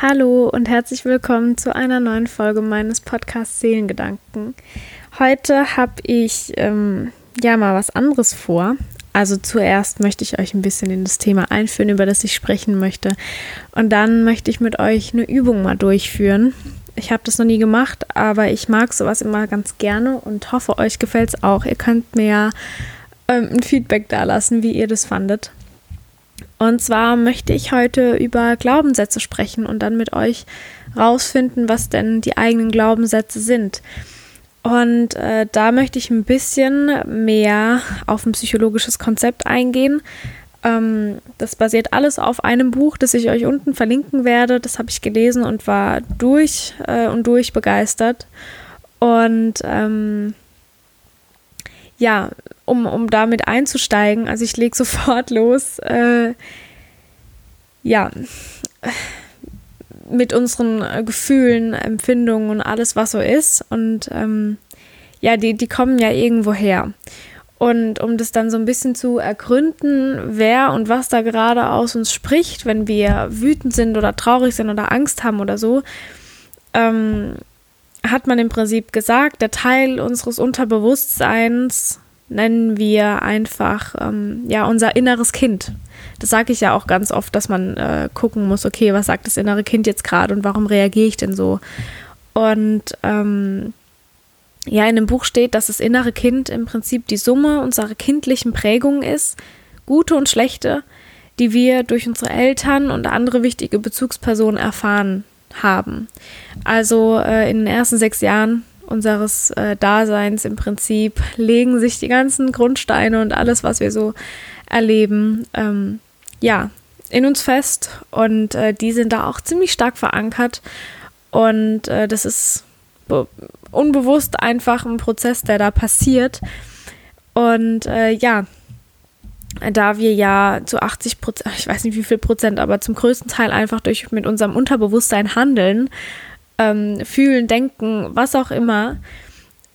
Hallo und herzlich willkommen zu einer neuen Folge meines Podcasts Seelengedanken. Heute habe ich ähm, ja mal was anderes vor. Also zuerst möchte ich euch ein bisschen in das Thema einführen, über das ich sprechen möchte. Und dann möchte ich mit euch eine Übung mal durchführen. Ich habe das noch nie gemacht, aber ich mag sowas immer ganz gerne und hoffe, euch gefällt es auch. Ihr könnt mir ja ähm, ein Feedback da lassen, wie ihr das fandet. Und zwar möchte ich heute über Glaubenssätze sprechen und dann mit euch rausfinden, was denn die eigenen Glaubenssätze sind. Und äh, da möchte ich ein bisschen mehr auf ein psychologisches Konzept eingehen. Ähm, das basiert alles auf einem Buch, das ich euch unten verlinken werde. Das habe ich gelesen und war durch äh, und durch begeistert. Und ähm, ja, um, um damit einzusteigen, also ich lege sofort los, äh, ja, mit unseren Gefühlen, Empfindungen und alles, was so ist. Und ähm, ja, die, die kommen ja irgendwo her. Und um das dann so ein bisschen zu ergründen, wer und was da gerade aus uns spricht, wenn wir wütend sind oder traurig sind oder Angst haben oder so, ähm, hat man im Prinzip gesagt, der Teil unseres Unterbewusstseins nennen wir einfach ähm, ja unser inneres Kind. Das sage ich ja auch ganz oft, dass man äh, gucken muss, okay, was sagt das innere Kind jetzt gerade und warum reagiere ich denn so? Und ähm, ja, in dem Buch steht, dass das innere Kind im Prinzip die Summe unserer kindlichen Prägungen ist, gute und schlechte, die wir durch unsere Eltern und andere wichtige Bezugspersonen erfahren haben. Also äh, in den ersten sechs Jahren unseres äh, Daseins im Prinzip legen sich die ganzen Grundsteine und alles, was wir so erleben, ähm, ja, in uns fest. Und äh, die sind da auch ziemlich stark verankert. Und äh, das ist unbewusst einfach ein Prozess, der da passiert. Und äh, ja, da wir ja zu 80 Prozent, ich weiß nicht wie viel Prozent, aber zum größten Teil einfach durch mit unserem Unterbewusstsein handeln, ähm, fühlen, denken, was auch immer,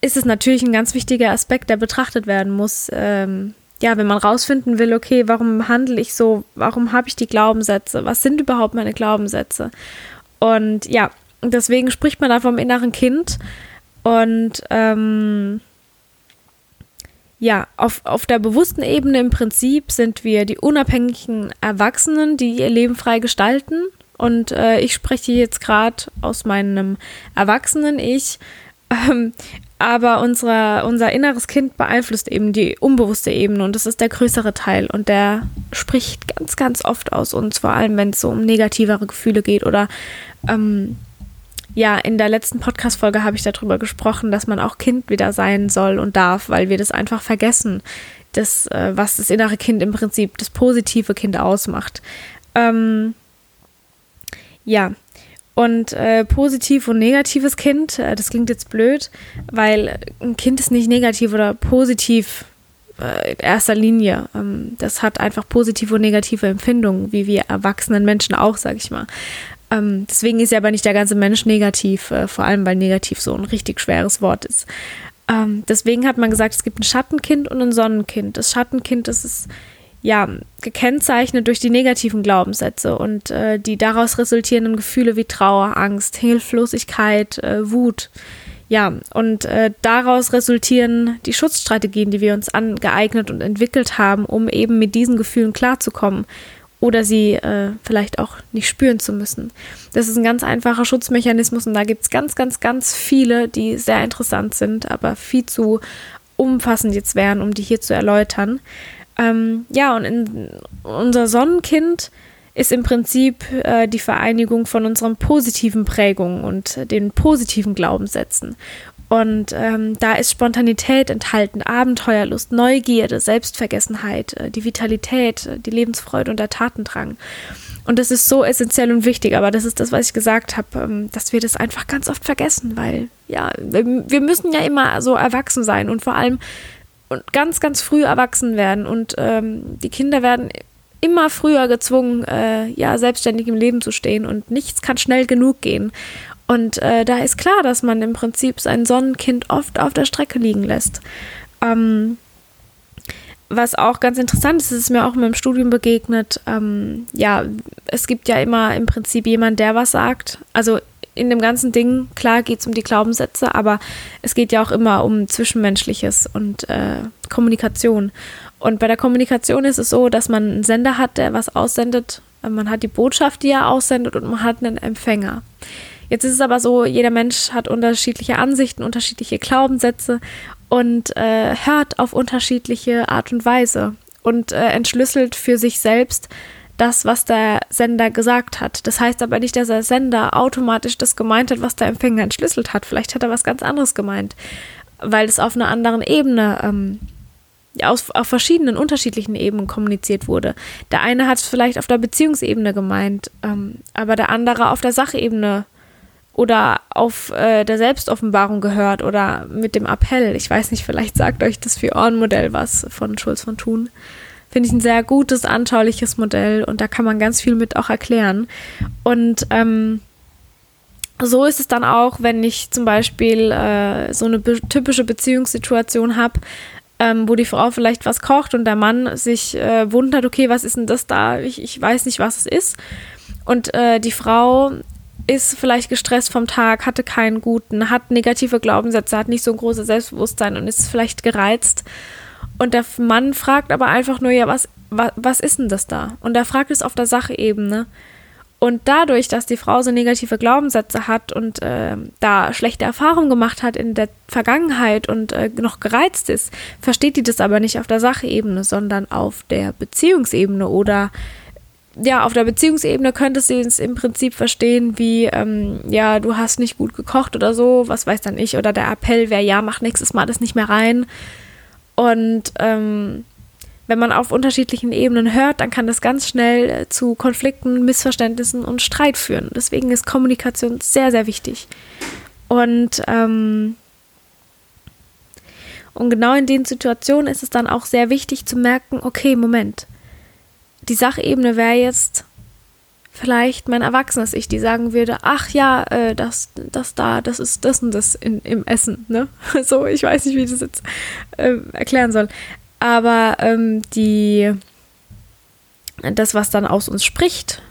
ist es natürlich ein ganz wichtiger Aspekt, der betrachtet werden muss. Ähm, ja, wenn man rausfinden will, okay, warum handle ich so, warum habe ich die Glaubenssätze, was sind überhaupt meine Glaubenssätze? Und ja, deswegen spricht man da vom inneren Kind und ähm, ja, auf, auf der bewussten Ebene im Prinzip sind wir die unabhängigen Erwachsenen, die ihr Leben frei gestalten. Und äh, ich spreche jetzt gerade aus meinem Erwachsenen-Ich. Ähm, aber unsere, unser inneres Kind beeinflusst eben die unbewusste Ebene und das ist der größere Teil und der spricht ganz, ganz oft aus uns, vor allem wenn es so um negativere Gefühle geht oder ähm, ja, in der letzten Podcast-Folge habe ich darüber gesprochen, dass man auch Kind wieder sein soll und darf, weil wir das einfach vergessen, das, äh, was das innere Kind im Prinzip, das positive Kind ausmacht. Ähm, ja, und äh, positiv und negatives Kind, äh, das klingt jetzt blöd, weil ein Kind ist nicht negativ oder positiv äh, in erster Linie. Ähm, das hat einfach positive und negative Empfindungen, wie wir erwachsenen Menschen auch, sag ich mal. Ähm, deswegen ist ja aber nicht der ganze Mensch negativ, äh, vor allem weil negativ so ein richtig schweres Wort ist. Ähm, deswegen hat man gesagt, es gibt ein Schattenkind und ein Sonnenkind. Das Schattenkind das ist ja gekennzeichnet durch die negativen Glaubenssätze und äh, die daraus resultierenden Gefühle wie Trauer, Angst, Hilflosigkeit, äh, Wut. Ja, und äh, daraus resultieren die Schutzstrategien, die wir uns angeeignet und entwickelt haben, um eben mit diesen Gefühlen klarzukommen oder sie äh, vielleicht auch nicht spüren zu müssen. Das ist ein ganz einfacher Schutzmechanismus und da gibt es ganz, ganz, ganz viele, die sehr interessant sind, aber viel zu umfassend jetzt wären, um die hier zu erläutern. Ähm, ja, und in, unser Sonnenkind ist im Prinzip äh, die Vereinigung von unseren positiven Prägungen und den positiven Glaubenssätzen. Und ähm, da ist Spontanität enthalten, Abenteuerlust, Neugierde, Selbstvergessenheit, äh, die Vitalität, äh, die Lebensfreude und der Tatendrang. Und das ist so essentiell und wichtig, aber das ist das, was ich gesagt habe, ähm, dass wir das einfach ganz oft vergessen, weil ja, wir müssen ja immer so erwachsen sein und vor allem und ganz, ganz früh erwachsen werden und ähm, die Kinder werden immer früher gezwungen, äh, ja, selbstständig im Leben zu stehen und nichts kann schnell genug gehen. Und äh, da ist klar, dass man im Prinzip sein Sonnenkind oft auf der Strecke liegen lässt. Ähm, was auch ganz interessant ist, ist mir auch in meinem Studium begegnet. Ähm, ja, es gibt ja immer im Prinzip jemand, der was sagt. Also in dem ganzen Ding, klar geht es um die Glaubenssätze, aber es geht ja auch immer um Zwischenmenschliches und äh, Kommunikation. Und bei der Kommunikation ist es so, dass man einen Sender hat, der was aussendet. Man hat die Botschaft, die er aussendet und man hat einen Empfänger. Jetzt ist es aber so, jeder Mensch hat unterschiedliche Ansichten, unterschiedliche Glaubenssätze und äh, hört auf unterschiedliche Art und Weise und äh, entschlüsselt für sich selbst das, was der Sender gesagt hat. Das heißt aber nicht, dass der Sender automatisch das gemeint hat, was der Empfänger entschlüsselt hat. Vielleicht hat er was ganz anderes gemeint, weil es auf einer anderen Ebene ähm, aus, auf verschiedenen unterschiedlichen Ebenen kommuniziert wurde. Der eine hat es vielleicht auf der Beziehungsebene gemeint, ähm, aber der andere auf der Sachebene oder auf äh, der Selbstoffenbarung gehört oder mit dem Appell. Ich weiß nicht, vielleicht sagt euch das Vier-Ohren-Modell was von Schulz von Thun. Finde ich ein sehr gutes, anschauliches Modell und da kann man ganz viel mit auch erklären. Und ähm, so ist es dann auch, wenn ich zum Beispiel äh, so eine be typische Beziehungssituation habe, ähm, wo die Frau vielleicht was kocht und der Mann sich äh, wundert, okay, was ist denn das da? Ich, ich weiß nicht, was es ist. Und äh, die Frau ist vielleicht gestresst vom Tag, hatte keinen guten, hat negative Glaubenssätze, hat nicht so ein großes Selbstbewusstsein und ist vielleicht gereizt. Und der Mann fragt aber einfach nur, ja, was, was, was ist denn das da? Und er fragt es auf der Sachebene. Und dadurch, dass die Frau so negative Glaubenssätze hat und äh, da schlechte Erfahrungen gemacht hat in der Vergangenheit und äh, noch gereizt ist, versteht die das aber nicht auf der Sachebene, sondern auf der Beziehungsebene oder ja, auf der Beziehungsebene könnte sie es im Prinzip verstehen, wie, ähm, ja, du hast nicht gut gekocht oder so, was weiß dann ich, oder der Appell wäre, ja, mach nächstes Mal das nicht mehr rein. Und ähm, wenn man auf unterschiedlichen Ebenen hört, dann kann das ganz schnell äh, zu Konflikten, Missverständnissen und Streit führen. Deswegen ist Kommunikation sehr, sehr wichtig. Und, ähm, und genau in den Situationen ist es dann auch sehr wichtig zu merken, okay, Moment, die Sachebene wäre jetzt vielleicht mein erwachsenes Ich, die sagen würde, ach ja, äh, das, das da, das ist das und das in, im Essen, ne? So, ich weiß nicht, wie ich das jetzt äh, erklären soll. Aber ähm, die, das, was dann aus uns spricht,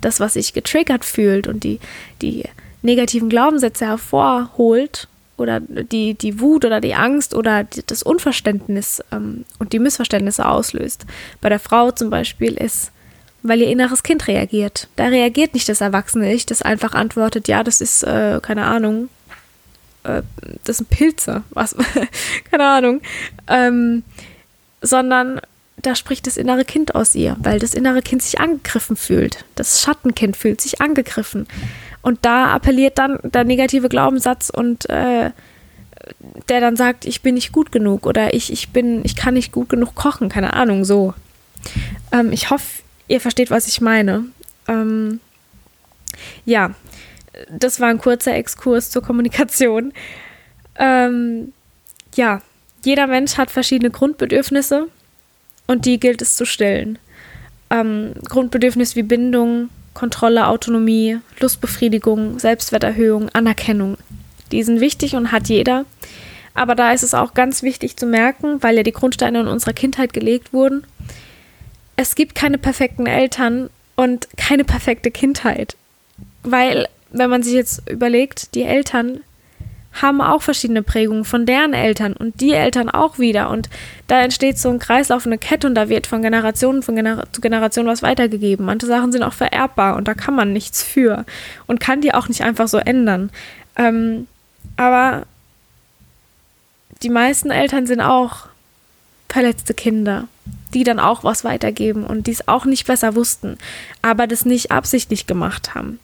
das, was sich getriggert fühlt und die, die negativen Glaubenssätze hervorholt, oder die, die Wut oder die Angst oder die, das Unverständnis ähm, und die Missverständnisse auslöst. Bei der Frau zum Beispiel ist, weil ihr inneres Kind reagiert. Da reagiert nicht das erwachsene Ich, das einfach antwortet, ja, das ist, äh, keine Ahnung, äh, das sind Pilze, was, keine Ahnung, ähm, sondern da spricht das innere Kind aus ihr, weil das innere Kind sich angegriffen fühlt. Das Schattenkind fühlt sich angegriffen. Und da appelliert dann der negative Glaubenssatz und äh, der dann sagt, ich bin nicht gut genug oder ich, ich bin, ich kann nicht gut genug kochen, keine Ahnung, so. Ähm, ich hoffe, ihr versteht, was ich meine. Ähm, ja, das war ein kurzer Exkurs zur Kommunikation. Ähm, ja, jeder Mensch hat verschiedene Grundbedürfnisse und die gilt es zu stillen. Ähm, Grundbedürfnisse wie Bindung, Kontrolle, Autonomie, Lustbefriedigung, Selbstwerterhöhung, Anerkennung. Die sind wichtig und hat jeder. Aber da ist es auch ganz wichtig zu merken, weil ja die Grundsteine in unserer Kindheit gelegt wurden. Es gibt keine perfekten Eltern und keine perfekte Kindheit. Weil, wenn man sich jetzt überlegt, die Eltern haben auch verschiedene Prägungen von deren Eltern und die Eltern auch wieder. Und da entsteht so ein Kreislauf, eine Kette und da wird von Generation von Gener zu Generation was weitergegeben. Manche Sachen sind auch vererbbar und da kann man nichts für und kann die auch nicht einfach so ändern. Ähm, aber die meisten Eltern sind auch verletzte Kinder, die dann auch was weitergeben und dies auch nicht besser wussten, aber das nicht absichtlich gemacht haben.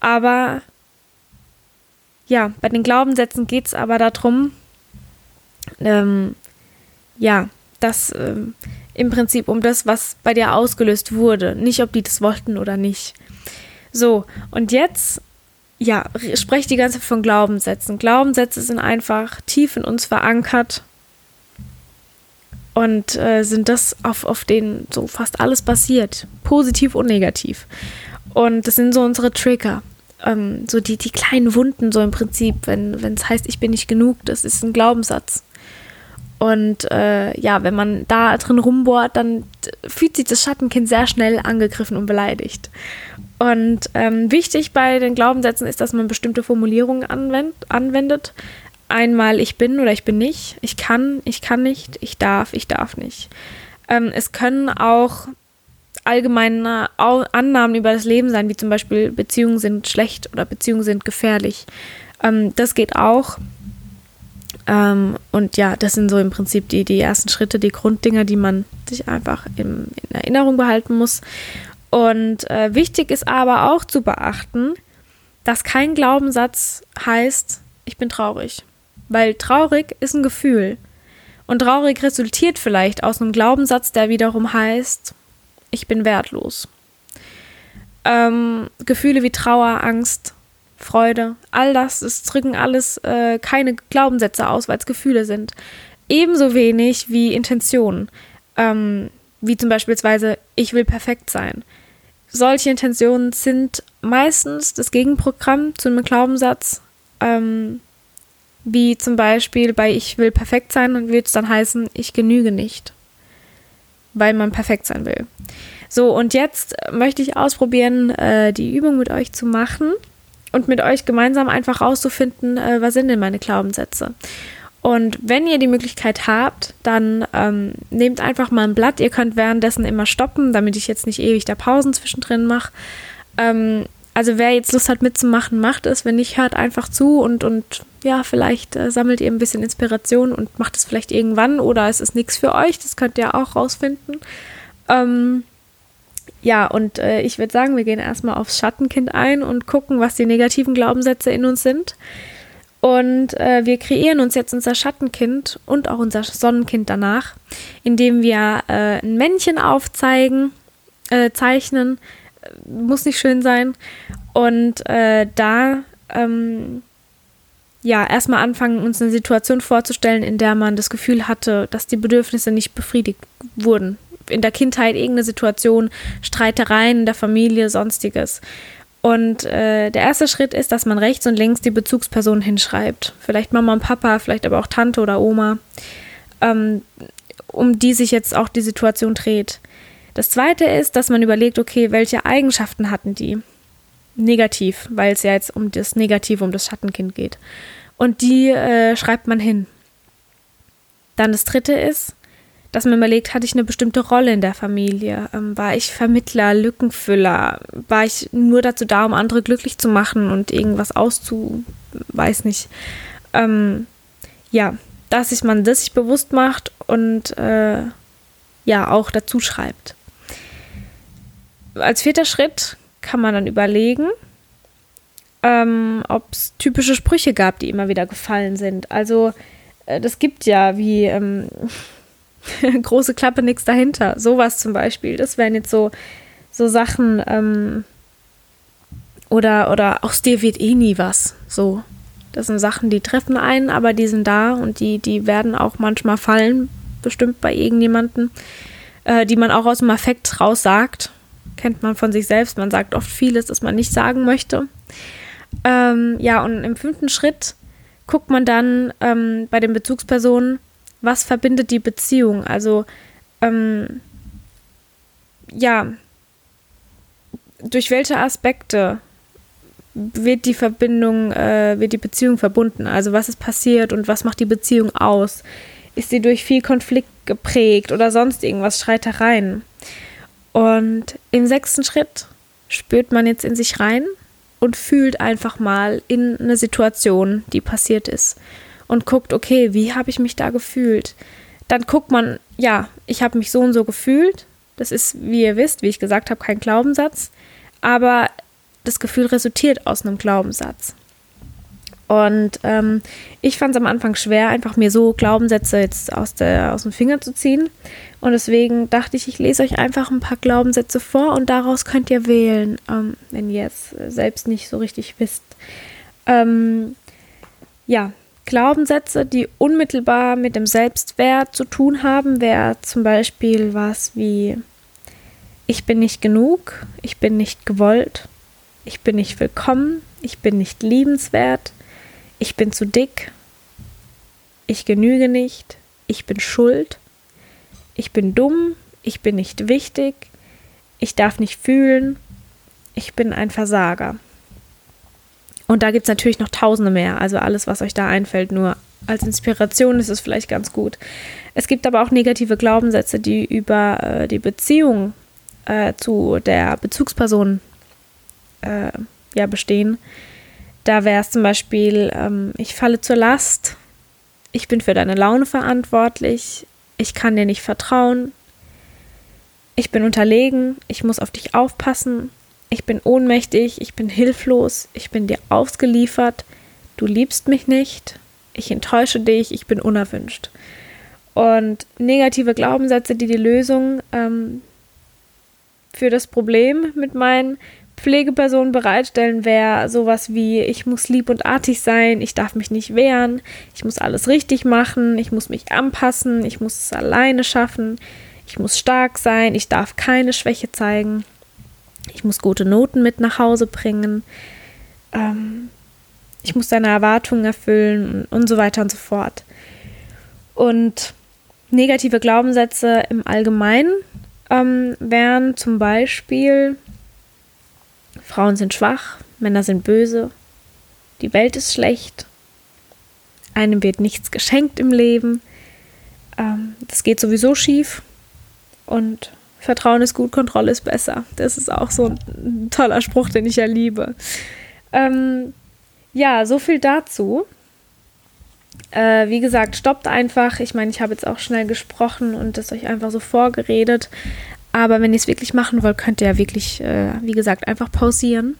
Aber ja, bei den Glaubenssätzen geht es aber darum, ähm, ja, dass ähm, im Prinzip um das, was bei dir ausgelöst wurde, nicht ob die das wollten oder nicht. So, und jetzt, ja, spreche die ganze Zeit von Glaubenssätzen. Glaubenssätze sind einfach tief in uns verankert und äh, sind das, auf, auf denen so fast alles basiert, positiv und negativ. Und das sind so unsere Trigger ähm, so die, die kleinen Wunden, so im Prinzip, wenn es heißt, ich bin nicht genug, das ist ein Glaubenssatz. Und äh, ja, wenn man da drin rumbohrt, dann fühlt sich das Schattenkind sehr schnell angegriffen und beleidigt. Und ähm, wichtig bei den Glaubenssätzen ist, dass man bestimmte Formulierungen anwend anwendet. Einmal ich bin oder ich bin nicht, ich kann, ich kann nicht, ich darf, ich darf nicht. Ähm, es können auch allgemeine Annahmen über das Leben sein, wie zum Beispiel Beziehungen sind schlecht oder Beziehungen sind gefährlich. Ähm, das geht auch. Ähm, und ja, das sind so im Prinzip die, die ersten Schritte, die Grunddinger, die man sich einfach im, in Erinnerung behalten muss. Und äh, wichtig ist aber auch zu beachten, dass kein Glaubenssatz heißt, ich bin traurig. Weil traurig ist ein Gefühl. Und traurig resultiert vielleicht aus einem Glaubenssatz, der wiederum heißt, ich bin wertlos. Ähm, Gefühle wie Trauer, Angst, Freude, all das, es drücken alles äh, keine Glaubenssätze aus, weil es Gefühle sind. Ebenso wenig wie Intentionen, ähm, wie zum Beispiel, ich will perfekt sein. Solche Intentionen sind meistens das Gegenprogramm zu einem Glaubenssatz, ähm, wie zum Beispiel bei ich will perfekt sein, dann wird es dann heißen, ich genüge nicht, weil man perfekt sein will. So, und jetzt möchte ich ausprobieren, äh, die Übung mit euch zu machen und mit euch gemeinsam einfach rauszufinden, äh, was sind denn meine Glaubenssätze. Und wenn ihr die Möglichkeit habt, dann ähm, nehmt einfach mal ein Blatt. Ihr könnt währenddessen immer stoppen, damit ich jetzt nicht ewig da Pausen zwischendrin mache. Ähm, also wer jetzt Lust hat mitzumachen, macht es. Wenn nicht, hört einfach zu und, und ja, vielleicht äh, sammelt ihr ein bisschen Inspiration und macht es vielleicht irgendwann oder es ist nichts für euch. Das könnt ihr auch rausfinden. Ähm, ja, und äh, ich würde sagen, wir gehen erstmal aufs Schattenkind ein und gucken, was die negativen Glaubenssätze in uns sind. Und äh, wir kreieren uns jetzt unser Schattenkind und auch unser Sonnenkind danach, indem wir äh, ein Männchen aufzeigen, äh, zeichnen, muss nicht schön sein. Und äh, da ähm, ja erstmal anfangen, uns eine Situation vorzustellen, in der man das Gefühl hatte, dass die Bedürfnisse nicht befriedigt wurden in der Kindheit irgendeine Situation, Streitereien in der Familie, sonstiges. Und äh, der erste Schritt ist, dass man rechts und links die Bezugspersonen hinschreibt. Vielleicht Mama und Papa, vielleicht aber auch Tante oder Oma, ähm, um die sich jetzt auch die Situation dreht. Das zweite ist, dass man überlegt, okay, welche Eigenschaften hatten die? Negativ, weil es ja jetzt um das Negative, um das Schattenkind geht. Und die äh, schreibt man hin. Dann das dritte ist, dass man überlegt, hatte ich eine bestimmte Rolle in der Familie? Ähm, war ich Vermittler, Lückenfüller? War ich nur dazu da, um andere glücklich zu machen und irgendwas auszu, weiß nicht. Ähm, ja, dass sich man das sich bewusst macht und äh, ja auch dazu schreibt. Als vierter Schritt kann man dann überlegen, ähm, ob es typische Sprüche gab, die immer wieder gefallen sind. Also äh, das gibt ja wie ähm, große Klappe, nichts dahinter. Sowas zum Beispiel. Das wären jetzt so, so Sachen, ähm, oder, oder aus dir wird eh nie was. So. Das sind Sachen, die treffen einen, aber die sind da und die, die werden auch manchmal fallen, bestimmt bei irgendjemanden, äh, die man auch aus dem Affekt raus sagt. Kennt man von sich selbst. Man sagt oft vieles, das man nicht sagen möchte. Ähm, ja, und im fünften Schritt guckt man dann ähm, bei den Bezugspersonen, was verbindet die Beziehung? Also, ähm, ja, durch welche Aspekte wird die Verbindung, äh, wird die Beziehung verbunden? Also, was ist passiert und was macht die Beziehung aus? Ist sie durch viel Konflikt geprägt oder sonst irgendwas, Streitereien? Und im sechsten Schritt spürt man jetzt in sich rein und fühlt einfach mal in eine Situation, die passiert ist und guckt, okay, wie habe ich mich da gefühlt? Dann guckt man, ja, ich habe mich so und so gefühlt. Das ist, wie ihr wisst, wie ich gesagt habe, kein Glaubenssatz. Aber das Gefühl resultiert aus einem Glaubenssatz. Und ähm, ich fand es am Anfang schwer, einfach mir so Glaubenssätze jetzt aus, der, aus dem Finger zu ziehen. Und deswegen dachte ich, ich lese euch einfach ein paar Glaubenssätze vor und daraus könnt ihr wählen, ähm, wenn ihr es selbst nicht so richtig wisst. Ähm, ja, Glaubenssätze, die unmittelbar mit dem Selbstwert zu tun haben, wäre zum Beispiel was wie ich bin nicht genug, ich bin nicht gewollt, ich bin nicht willkommen, ich bin nicht liebenswert, ich bin zu dick, ich genüge nicht, ich bin schuld, ich bin dumm, ich bin nicht wichtig, ich darf nicht fühlen, ich bin ein Versager. Und da gibt es natürlich noch tausende mehr. Also alles, was euch da einfällt, nur als Inspiration ist es vielleicht ganz gut. Es gibt aber auch negative Glaubenssätze, die über äh, die Beziehung äh, zu der Bezugsperson äh, ja, bestehen. Da wäre es zum Beispiel, ähm, ich falle zur Last, ich bin für deine Laune verantwortlich, ich kann dir nicht vertrauen, ich bin unterlegen, ich muss auf dich aufpassen, ich bin ohnmächtig, ich bin hilflos, ich bin dir ausgeliefert, du liebst mich nicht, ich enttäusche dich, ich bin unerwünscht. Und negative Glaubenssätze, die die Lösung ähm, für das Problem mit meinen Pflegepersonen bereitstellen, wäre sowas wie, ich muss lieb und artig sein, ich darf mich nicht wehren, ich muss alles richtig machen, ich muss mich anpassen, ich muss es alleine schaffen, ich muss stark sein, ich darf keine Schwäche zeigen, ich muss gute Noten mit nach Hause bringen, ähm, ich muss deine Erwartungen erfüllen und, so weiter und so fort. Und negative Glaubenssätze im Allgemeinen ähm, wären zum Beispiel, Frauen sind schwach, Männer sind böse, die Welt ist schlecht, einem wird nichts geschenkt im Leben, ähm, das geht sowieso schief und Vertrauen ist gut, Kontrolle ist besser. Das ist auch so ein toller Spruch, den ich ja liebe. Ähm, ja, so viel dazu. Äh, wie gesagt, stoppt einfach. Ich meine, ich habe jetzt auch schnell gesprochen und das euch einfach so vorgeredet. Aber wenn ihr es wirklich machen wollt, könnt ihr ja wirklich, äh, wie gesagt, einfach pausieren.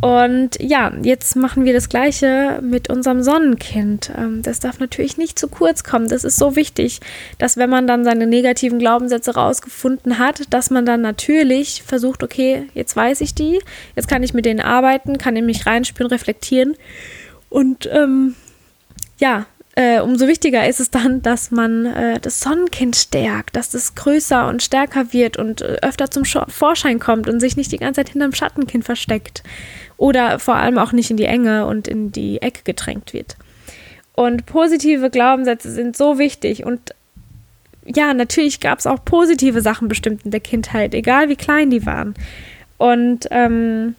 Und ja, jetzt machen wir das Gleiche mit unserem Sonnenkind. Ähm, das darf natürlich nicht zu kurz kommen. Das ist so wichtig, dass wenn man dann seine negativen Glaubenssätze rausgefunden hat, dass man dann natürlich versucht, okay, jetzt weiß ich die, jetzt kann ich mit denen arbeiten, kann in mich reinspüren, reflektieren und ähm, ja, äh, umso wichtiger ist es dann, dass man äh, das Sonnenkind stärkt, dass es größer und stärker wird und äh, öfter zum Sch Vorschein kommt und sich nicht die ganze Zeit hinterm Schattenkind versteckt. Oder vor allem auch nicht in die Enge und in die Ecke gedrängt wird. Und positive Glaubenssätze sind so wichtig und ja, natürlich gab es auch positive Sachen bestimmt in der Kindheit, egal wie klein die waren. Und ähm,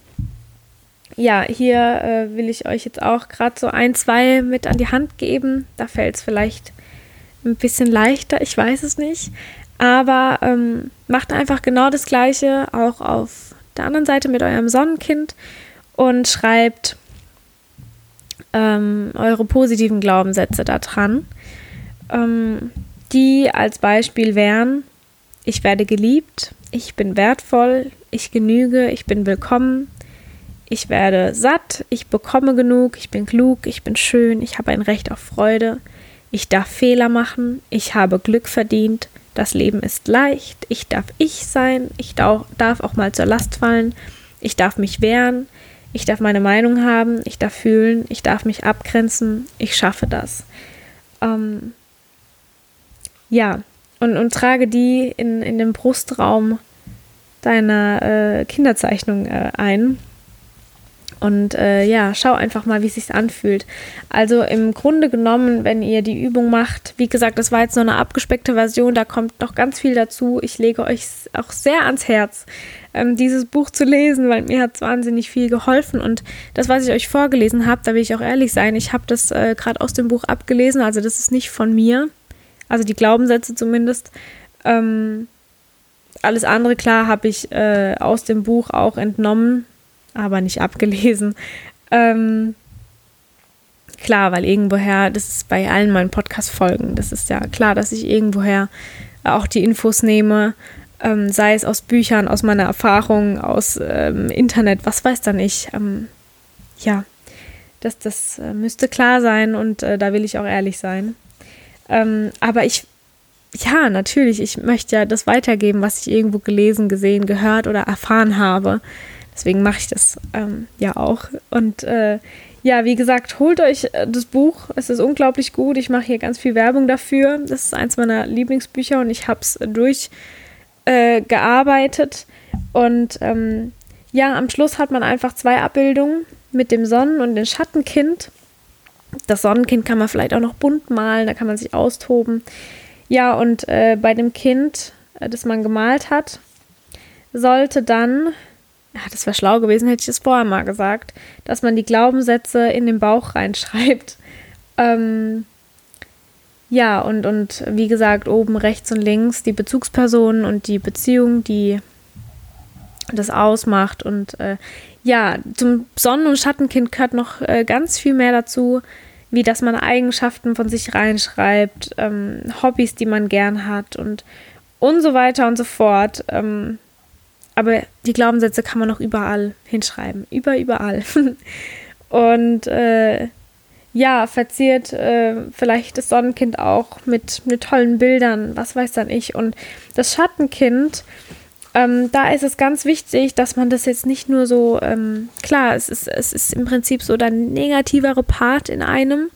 ja, hier äh, will ich euch jetzt auch gerade so ein, zwei mit an die Hand geben. Da fällt es vielleicht ein bisschen leichter, ich weiß es nicht. Aber ähm, macht einfach genau das Gleiche auch auf der anderen Seite mit eurem Sonnenkind und schreibt ähm, eure positiven Glaubenssätze da dran. Ähm, die als Beispiel wären, ich werde geliebt, ich bin wertvoll, ich genüge, ich bin willkommen, ich werde satt, ich bekomme genug, ich bin klug, ich bin schön, ich habe ein Recht auf Freude, ich darf Fehler machen, ich habe Glück verdient, das Leben ist leicht, ich darf ich sein, ich darf auch mal zur Last fallen, ich darf mich wehren, ich darf meine Meinung haben, ich darf fühlen, ich darf mich abgrenzen, ich schaffe das. Ähm, ja, und, und trage die in, in den Brustraum deiner äh, Kinderzeichnung äh, ein und äh, ja, schau einfach mal, wie es sich anfühlt. Also im Grunde genommen, wenn ihr die Übung macht, wie gesagt, das war jetzt nur eine abgespeckte Version, da kommt noch ganz viel dazu. Ich lege euch auch sehr ans Herz, ähm, dieses Buch zu lesen, weil mir hat es wahnsinnig viel geholfen. Und das, was ich euch vorgelesen habe, da will ich auch ehrlich sein, ich habe das äh, gerade aus dem Buch abgelesen, also das ist nicht von mir, also die Glaubenssätze zumindest. Ähm, alles andere, klar, habe ich äh, aus dem Buch auch entnommen aber nicht abgelesen. Ähm, klar, weil irgendwoher, das ist bei allen meinen Podcast-Folgen, das ist ja klar, dass ich irgendwoher auch die Infos nehme, ähm, sei es aus Büchern, aus meiner Erfahrung, aus ähm, Internet, was weiß dann ich. Ähm, ja, das, das äh, müsste klar sein und äh, da will ich auch ehrlich sein. Ähm, aber ich, ja, natürlich, ich möchte ja das weitergeben, was ich irgendwo gelesen, gesehen, gehört oder erfahren habe. Deswegen mache ich das ähm, ja auch. Und äh, ja, wie gesagt, holt euch äh, das Buch. Es ist unglaublich gut. Ich mache hier ganz viel Werbung dafür. Das ist eins meiner Lieblingsbücher und ich habe es durchgearbeitet. Äh, und ähm, ja, am Schluss hat man einfach zwei Abbildungen mit dem Sonnen- und dem Schattenkind. Das Sonnenkind kann man vielleicht auch noch bunt malen, da kann man sich austoben. Ja, und äh, bei dem Kind, äh, das man gemalt hat, sollte dann, ja, das wäre schlau gewesen, hätte ich es vorher mal gesagt, dass man die Glaubenssätze in den Bauch reinschreibt. Ähm, ja, und, und wie gesagt, oben rechts und links die Bezugspersonen und die Beziehung, die das ausmacht. Und äh, ja, zum Sonnen- und Schattenkind gehört noch äh, ganz viel mehr dazu, wie dass man Eigenschaften von sich reinschreibt, ähm, Hobbys, die man gern hat und, und so weiter und so fort. Ähm, aber die Glaubenssätze kann man noch überall hinschreiben. Über, überall. und äh, ja, verziert äh, vielleicht das Sonnenkind auch mit, mit tollen Bildern, was weiß dann ich. Und das Schattenkind, ähm, da ist es ganz wichtig, dass man das jetzt nicht nur so, ähm, klar, es ist, es ist im Prinzip so der negativere Part in einem,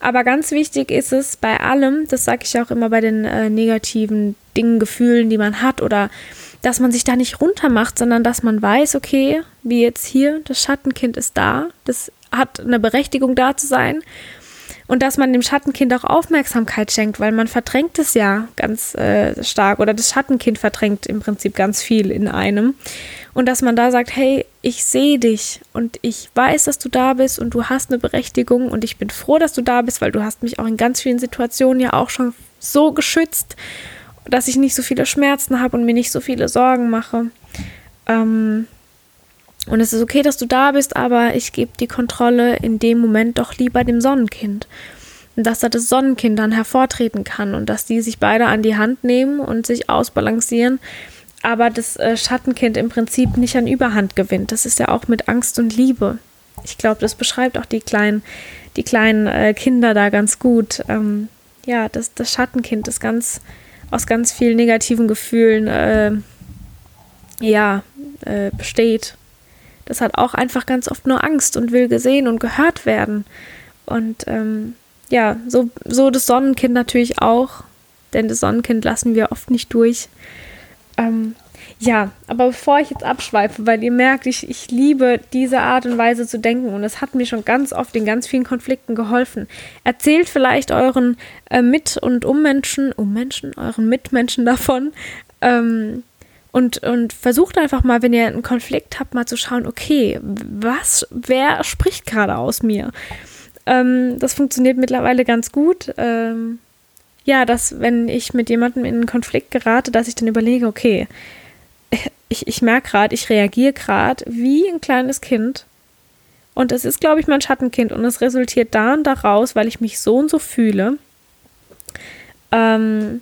aber ganz wichtig ist es bei allem, das sage ich auch immer bei den äh, negativen Dingen, Gefühlen, die man hat oder dass man sich da nicht runtermacht, sondern dass man weiß, okay, wie jetzt hier, das Schattenkind ist da, das hat eine Berechtigung da zu sein. Und dass man dem Schattenkind auch Aufmerksamkeit schenkt, weil man verdrängt es ja ganz äh, stark oder das Schattenkind verdrängt im Prinzip ganz viel in einem. Und dass man da sagt, hey, ich sehe dich und ich weiß, dass du da bist und du hast eine Berechtigung und ich bin froh, dass du da bist, weil du hast mich auch in ganz vielen Situationen ja auch schon so geschützt dass ich nicht so viele Schmerzen habe und mir nicht so viele Sorgen mache. Ähm, und es ist okay, dass du da bist, aber ich gebe die Kontrolle in dem Moment doch lieber dem Sonnenkind. Und dass da das Sonnenkind dann hervortreten kann und dass die sich beide an die Hand nehmen und sich ausbalancieren, aber das äh, Schattenkind im Prinzip nicht an Überhand gewinnt. Das ist ja auch mit Angst und Liebe. Ich glaube, das beschreibt auch die kleinen, die kleinen äh, Kinder da ganz gut. Ähm, ja, das, das Schattenkind ist ganz, aus ganz vielen negativen Gefühlen äh, ja, äh, besteht. Das hat auch einfach ganz oft nur Angst und will gesehen und gehört werden. Und ähm, ja, so, so das Sonnenkind natürlich auch, denn das Sonnenkind lassen wir oft nicht durch. Ähm, ja, aber bevor ich jetzt abschweife, weil ihr merkt, ich, ich liebe diese Art und Weise zu denken und es hat mir schon ganz oft in ganz vielen Konflikten geholfen. Erzählt vielleicht euren äh, Mit- und Ummenschen, Ummenschen, euren Mitmenschen davon. Ähm, und, und versucht einfach mal, wenn ihr einen Konflikt habt, mal zu schauen, okay, was, wer spricht gerade aus mir? Ähm, das funktioniert mittlerweile ganz gut. Ähm, ja, dass wenn ich mit jemandem in einen Konflikt gerate, dass ich dann überlege, okay, ich, ich merke gerade, ich reagiere gerade wie ein kleines Kind. Und es ist, glaube ich, mein Schattenkind. Und es resultiert da und daraus, weil ich mich so und so fühle. Ähm,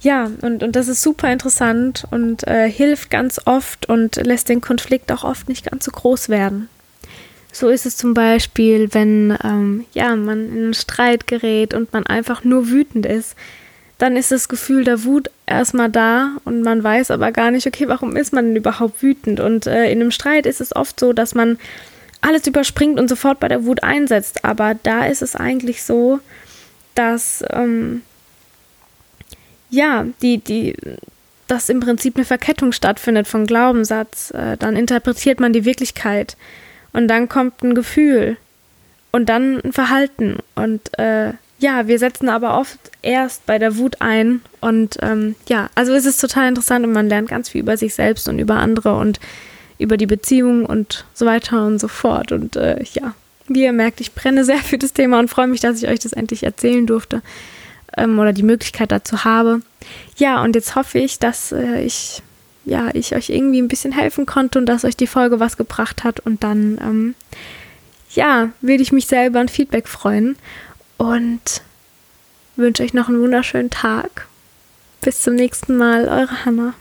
ja, und, und das ist super interessant und äh, hilft ganz oft und lässt den Konflikt auch oft nicht ganz so groß werden. So ist es zum Beispiel, wenn ähm, ja, man in einen Streit gerät und man einfach nur wütend ist dann ist das Gefühl der Wut erstmal da und man weiß aber gar nicht, okay, warum ist man denn überhaupt wütend? Und äh, in einem Streit ist es oft so, dass man alles überspringt und sofort bei der Wut einsetzt. Aber da ist es eigentlich so, dass ähm, ja, die, die, dass im Prinzip eine Verkettung stattfindet von Glaubenssatz. Äh, dann interpretiert man die Wirklichkeit und dann kommt ein Gefühl und dann ein Verhalten und äh, ja, wir setzen aber oft erst bei der Wut ein. Und ähm, ja, also es ist total interessant und man lernt ganz viel über sich selbst und über andere und über die Beziehung und so weiter und so fort. Und äh, ja, wie ihr merkt, ich brenne sehr für das Thema und freue mich, dass ich euch das endlich erzählen durfte ähm, oder die Möglichkeit dazu habe. Ja, und jetzt hoffe ich, dass äh, ich ja, ich euch irgendwie ein bisschen helfen konnte und dass euch die Folge was gebracht hat. Und dann, ähm, ja, würde ich mich selber ein Feedback freuen und wünsche euch noch einen wunderschönen Tag. Bis zum nächsten Mal, eure Hannah.